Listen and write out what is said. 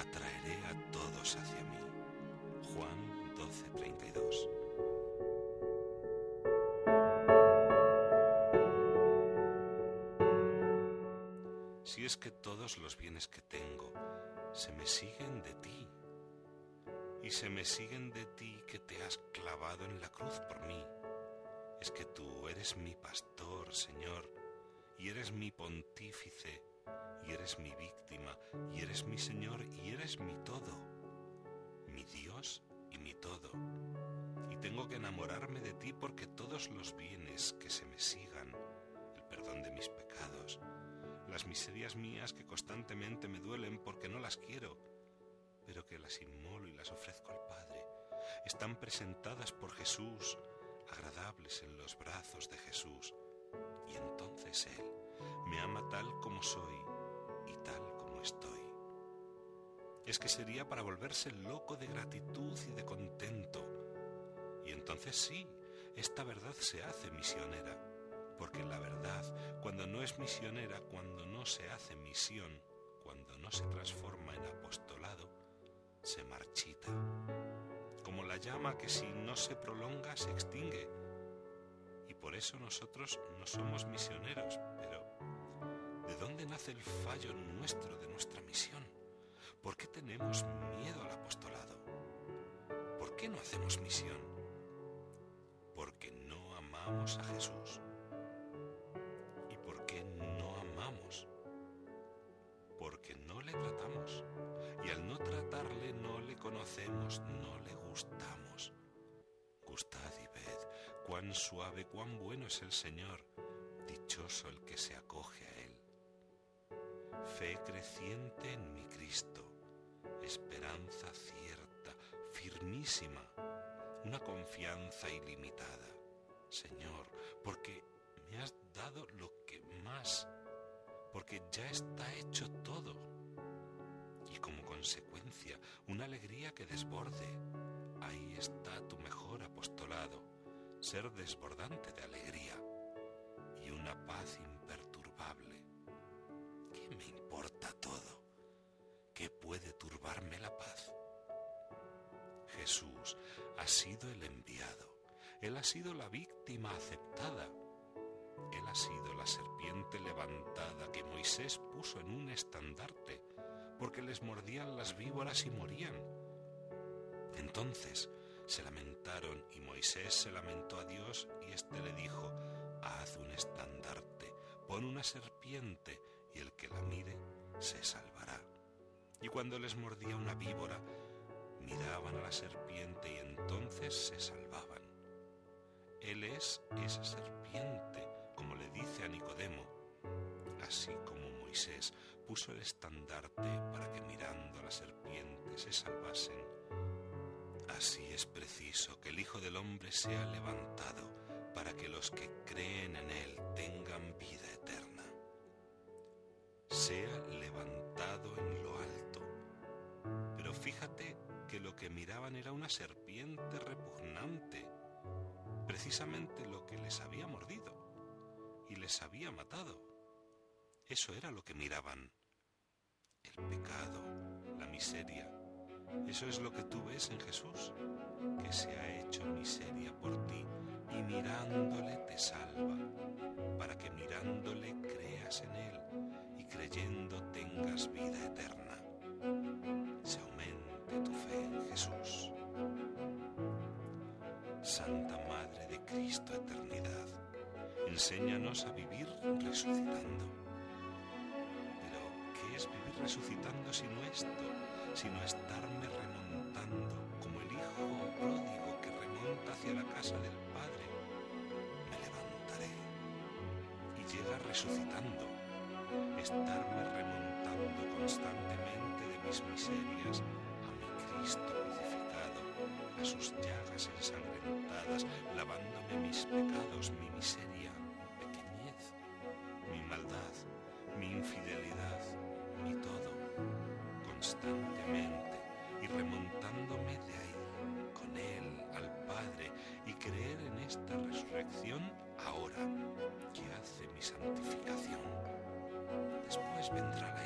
atraeré a todos hacia mí. Juan 12:32 Si es que todos los bienes que tengo se me siguen de ti, y se me siguen de ti que te has clavado en la cruz por mí, es que tú eres mi pastor, Señor, y eres mi pontífice, y eres mi víctima, y eres mi Señor, y eres mi todo, mi Dios y mi todo. Y tengo que enamorarme de ti porque todos los bienes que se me sigan, el perdón de mis pecados, las miserias mías que constantemente me duelen porque no las quiero, pero que las inmolo y las ofrezco al Padre, están presentadas por Jesús, agradables en los brazos de Jesús. Y entonces Él me ama tal como soy y tal como estoy. Es que sería para volverse loco de gratitud y de contento. Y entonces sí, esta verdad se hace misionera, porque la verdad, cuando no es misionera, cuando no se hace misión, cuando no se transforma en apostolado, se marchita como la llama que si no se prolonga se extingue. Y por eso nosotros no somos misioneros, pero ¿de dónde nace el fallo nuestro de nuestra misión? ¿Por qué tenemos miedo al apostolado? ¿Por qué no hacemos misión? Porque no amamos a Jesús. ¿Y por qué no amamos? Porque no le tratamos. Y al no tratarle no le conocemos, no le gustamos. Gustad y ved cuán suave, cuán bueno es el Señor, dichoso el que se acoge a Él. Fe creciente en mi Cristo, esperanza cierta, firmísima, una confianza ilimitada. Señor, porque me has dado lo que más, porque ya está hecho todo. Y como consecuencia, una alegría que desborde, Ahí está tu mejor apostolado, ser desbordante de alegría. Y una paz ¿Qué puede turbarme la paz? Jesús ha sido el enviado, Él ha sido la víctima aceptada, Él ha sido la serpiente levantada que Moisés puso en un estandarte, porque les mordían las víboras y morían entonces se lamentaron y Moisés se lamentó a Dios y éste le dijo, haz un estandarte, pon una serpiente y el que la mire se salvará. Y cuando les mordía una víbora, miraban a la serpiente y entonces se salvaban. Él es esa serpiente, como le dice a Nicodemo, así como Moisés puso el estandarte para que mirando a la serpiente se salvasen Así es preciso que el Hijo del Hombre sea levantado para que los que creen en Él tengan vida eterna. Sea fíjate que lo que miraban era una serpiente repugnante, precisamente lo que les había mordido y les había matado. Eso era lo que miraban. El pecado, la miseria, eso es lo que tú ves en Jesús, que se ha hecho miseria por ti y mirándole te salva, para que mirándole creas en Él y creyendo tengas vida Santa Madre de Cristo Eternidad, enséñanos a vivir resucitando. Pero, ¿qué es vivir resucitando sino esto? sino estarme remontando como el hijo pródigo que remonta hacia la casa del Padre. Me levantaré y llega resucitando, estarme remontando constantemente de mis miserias a mi Cristo a sus llagas ensangrentadas, lavándome mis pecados, mi miseria, mi pequeñez, mi maldad, mi infidelidad, mi todo constantemente y remontándome de ahí con Él al Padre y creer en esta resurrección ahora que hace mi santificación. Después vendrá la